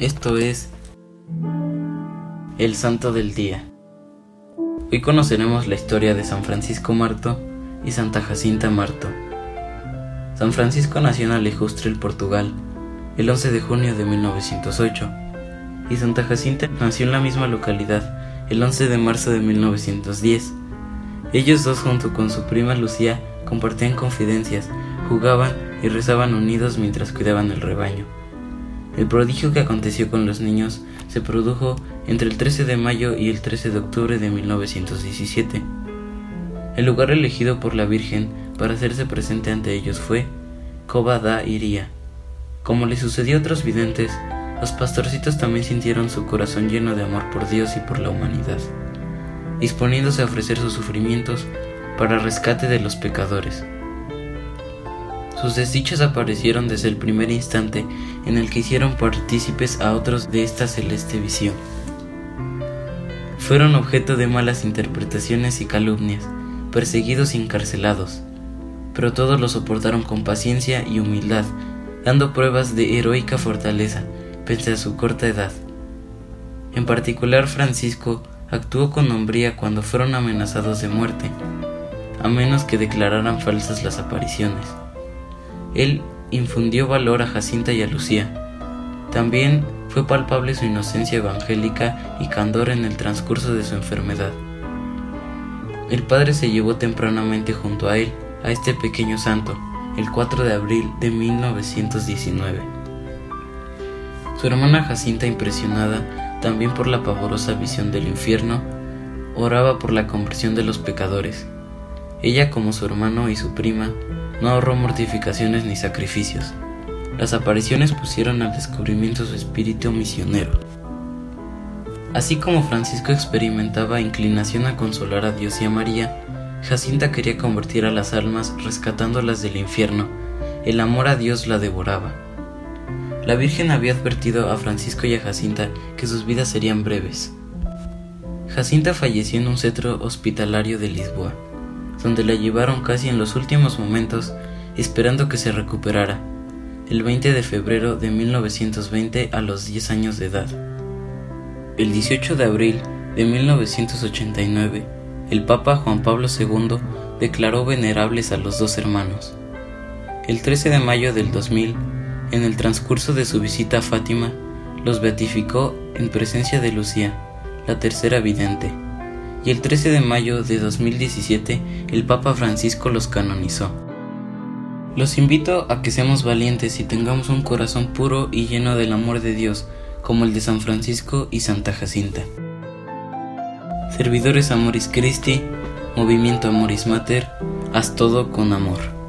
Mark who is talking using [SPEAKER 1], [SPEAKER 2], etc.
[SPEAKER 1] Esto es el Santo del Día. Hoy conoceremos la historia de San Francisco Marto y Santa Jacinta Marto. San Francisco nació en Alejustre, Portugal, el 11 de junio de 1908, y Santa Jacinta nació en la misma localidad el 11 de marzo de 1910. Ellos dos junto con su prima Lucía compartían confidencias, jugaban y rezaban unidos mientras cuidaban el rebaño. El prodigio que aconteció con los niños se produjo entre el 13 de mayo y el 13 de octubre de 1917. El lugar elegido por la Virgen para hacerse presente ante ellos fue Coba da Iría. Como le sucedió a otros videntes, los pastorcitos también sintieron su corazón lleno de amor por Dios y por la humanidad, disponiéndose a ofrecer sus sufrimientos para rescate de los pecadores. Sus desdichas aparecieron desde el primer instante en el que hicieron partícipes a otros de esta celeste visión. Fueron objeto de malas interpretaciones y calumnias, perseguidos y encarcelados, pero todos lo soportaron con paciencia y humildad, dando pruebas de heroica fortaleza, pese a su corta edad. En particular Francisco actuó con hombría cuando fueron amenazados de muerte, a menos que declararan falsas las apariciones. Él infundió valor a Jacinta y a Lucía. También fue palpable su inocencia evangélica y candor en el transcurso de su enfermedad. El padre se llevó tempranamente junto a él a este pequeño santo, el 4 de abril de 1919. Su hermana Jacinta, impresionada también por la pavorosa visión del infierno, oraba por la conversión de los pecadores. Ella, como su hermano y su prima, no ahorró mortificaciones ni sacrificios. Las apariciones pusieron al descubrimiento su espíritu misionero. Así como Francisco experimentaba inclinación a consolar a Dios y a María, Jacinta quería convertir a las almas rescatándolas del infierno. El amor a Dios la devoraba. La Virgen había advertido a Francisco y a Jacinta que sus vidas serían breves. Jacinta falleció en un centro hospitalario de Lisboa donde la llevaron casi en los últimos momentos esperando que se recuperara, el 20 de febrero de 1920 a los 10 años de edad. El 18 de abril de 1989, el Papa Juan Pablo II declaró venerables a los dos hermanos. El 13 de mayo del 2000, en el transcurso de su visita a Fátima, los beatificó en presencia de Lucía, la tercera vidente y el 13 de mayo de 2017 el Papa Francisco los canonizó. Los invito a que seamos valientes y tengamos un corazón puro y lleno del amor de Dios, como el de San Francisco y Santa Jacinta. Servidores Amoris Christi, Movimiento Amoris Mater, haz todo con amor.